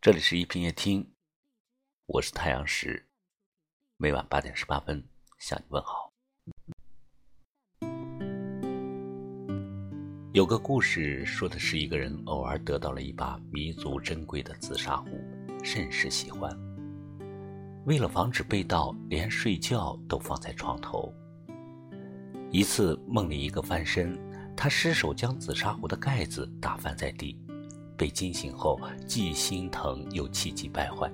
这里是一品夜听，我是太阳石，每晚八点十八分向你问好。有个故事说的是一个人偶尔得到了一把弥足珍贵的紫砂壶，甚是喜欢。为了防止被盗，连睡觉都放在床头。一次梦里一个翻身，他失手将紫砂壶的盖子打翻在地。被惊醒后，既心疼又气急败坏，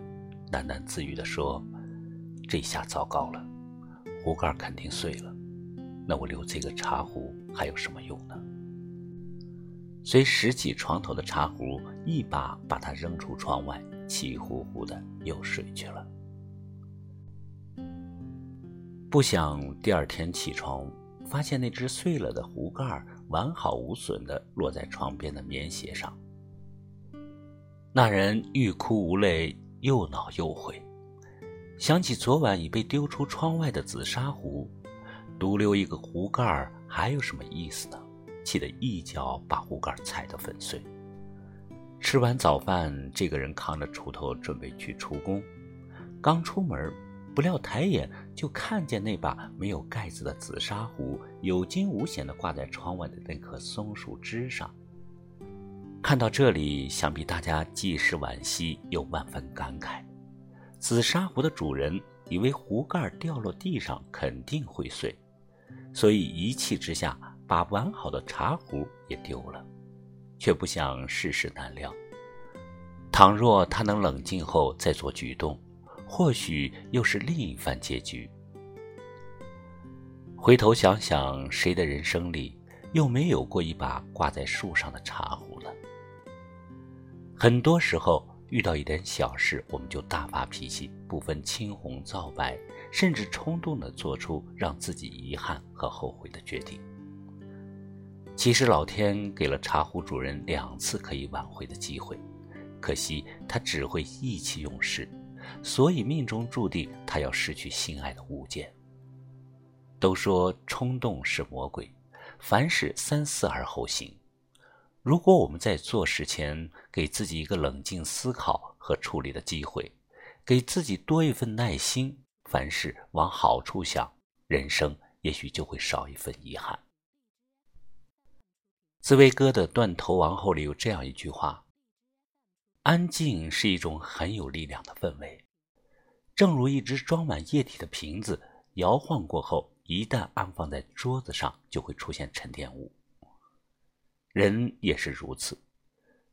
喃喃自语地说：“这下糟糕了，壶盖肯定碎了。那我留这个茶壶还有什么用呢？”遂拾起床头的茶壶，一把把它扔出窗外，气呼呼的又睡去了。不想第二天起床，发现那只碎了的壶盖完好无损的落在床边的棉鞋上。那人欲哭无泪，又恼又悔，想起昨晚已被丢出窗外的紫砂壶，独留一个壶盖还有什么意思呢？气得一脚把壶盖踩得粉碎。吃完早饭，这个人扛着锄头准备去出工，刚出门，不料抬眼就看见那把没有盖子的紫砂壶有惊无险地挂在窗外的那棵松树枝上。看到这里，想必大家既是惋惜又万分感慨。紫砂壶的主人以为壶盖掉落地上肯定会碎，所以一气之下把完好的茶壶也丢了，却不想世事难料。倘若他能冷静后再做举动，或许又是另一番结局。回头想想，谁的人生里又没有过一把挂在树上的茶壶了？很多时候遇到一点小事，我们就大发脾气，不分青红皂白，甚至冲动的做出让自己遗憾和后悔的决定。其实老天给了茶壶主人两次可以挽回的机会，可惜他只会意气用事，所以命中注定他要失去心爱的物件。都说冲动是魔鬼，凡事三思而后行。如果我们在做事前给自己一个冷静思考和处理的机会，给自己多一份耐心，凡事往好处想，人生也许就会少一份遗憾。紫薇哥的《断头王后》里有这样一句话：“安静是一种很有力量的氛围，正如一只装满液体的瓶子，摇晃过后，一旦安放在桌子上，就会出现沉淀物。”人也是如此，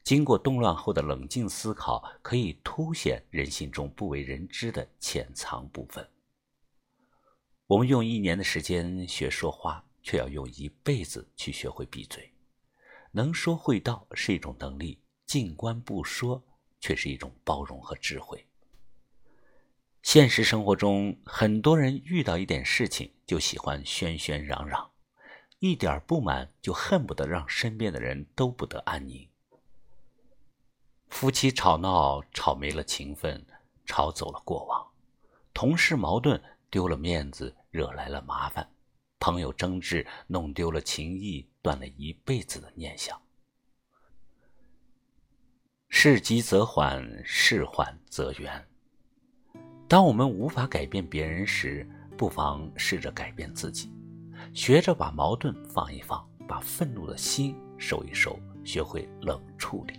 经过动乱后的冷静思考，可以凸显人心中不为人知的潜藏部分。我们用一年的时间学说话，却要用一辈子去学会闭嘴。能说会道是一种能力，静观不说却是一种包容和智慧。现实生活中，很多人遇到一点事情就喜欢喧喧嚷嚷。一点不满就恨不得让身边的人都不得安宁。夫妻吵闹吵没了情分，吵走了过往；同事矛盾丢了面子，惹来了麻烦；朋友争执弄丢了情谊，断了一辈子的念想。事急则缓，事缓则圆。当我们无法改变别人时，不妨试着改变自己。学着把矛盾放一放，把愤怒的心收一收，学会冷处理。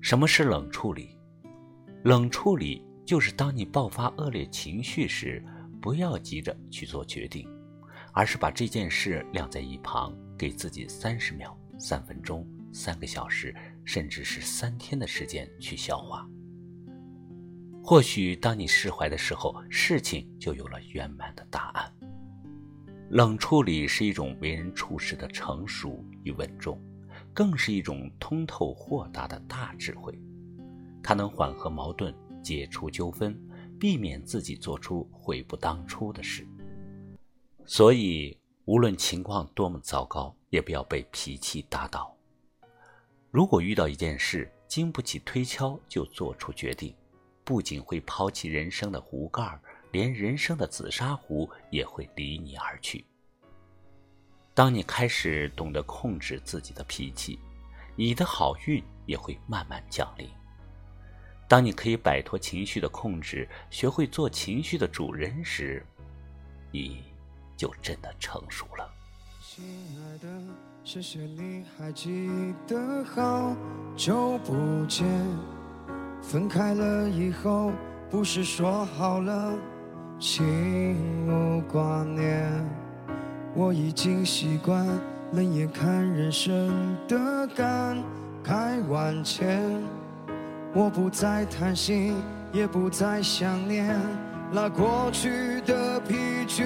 什么是冷处理？冷处理就是当你爆发恶劣情绪时，不要急着去做决定，而是把这件事晾在一旁，给自己三十秒、三分钟、三个小时，甚至是三天的时间去消化。或许当你释怀的时候，事情就有了圆满的答案。冷处理是一种为人处事的成熟与稳重，更是一种通透豁达的大智慧。它能缓和矛盾，解除纠纷，避免自己做出悔不当初的事。所以，无论情况多么糟糕，也不要被脾气打倒。如果遇到一件事，经不起推敲就做出决定，不仅会抛弃人生的壶盖儿。连人生的紫砂壶也会离你而去。当你开始懂得控制自己的脾气，你的好运也会慢慢降临。当你可以摆脱情绪的控制，学会做情绪的主人时，你就真的成熟了。亲爱的，谢谢你还记得好久不见。分开了以后，不是说好了心无挂念？我已经习惯冷眼看人生的感慨万千。我不再贪心，也不再想念那过去的疲倦。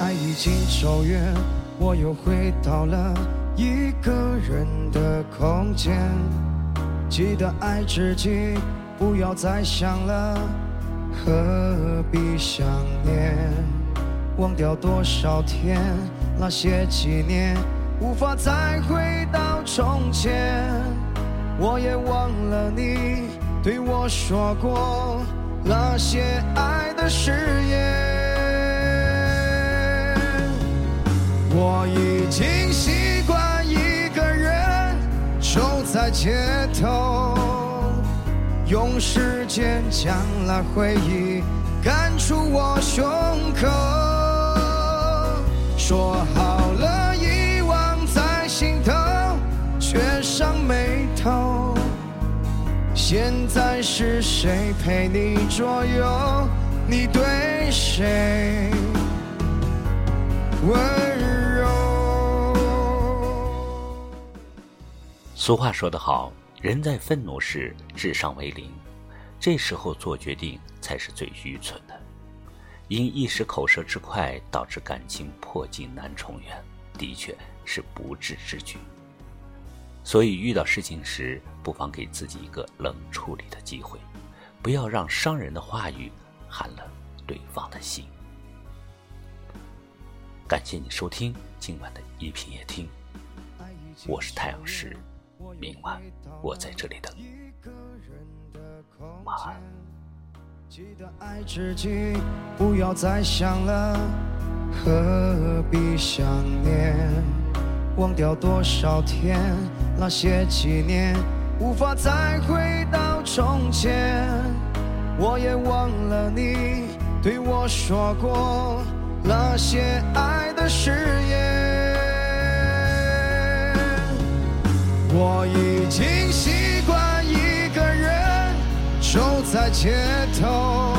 爱已经走远，我又回到了一个人的空间。记得爱自己，不要再想了，何必想念？忘掉多少天，那些纪念，无法再回到从前。我也忘了你对我说过那些爱的誓言。我已经习惯一个人走在街头，用时间将那回忆赶出我胸口。说好了遗忘在心头，却上眉头。现在是谁陪你左右？你对谁温柔？俗话说得好，人在愤怒时智商为零，这时候做决定才是最愚蠢的。因一时口舌之快导致感情破镜难重圆，的确是不智之举。所以，遇到事情时，不妨给自己一个冷处理的机会，不要让伤人的话语寒了对方的心。感谢你收听今晚的一品夜听，我是太阳石，明晚我在这里等。晚安。记得爱自己，不要再想了，何必想念？忘掉多少天，那些纪念，无法再回到从前。我也忘了你对我说过那些爱的誓言。我已经习惯一个人走在街头，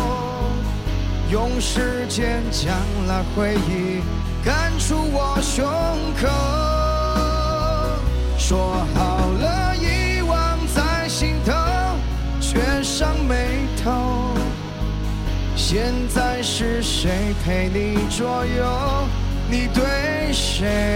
用时间将那回忆赶出我胸口。说好了遗忘在心头，却上眉头。现在是谁陪你左右？你对谁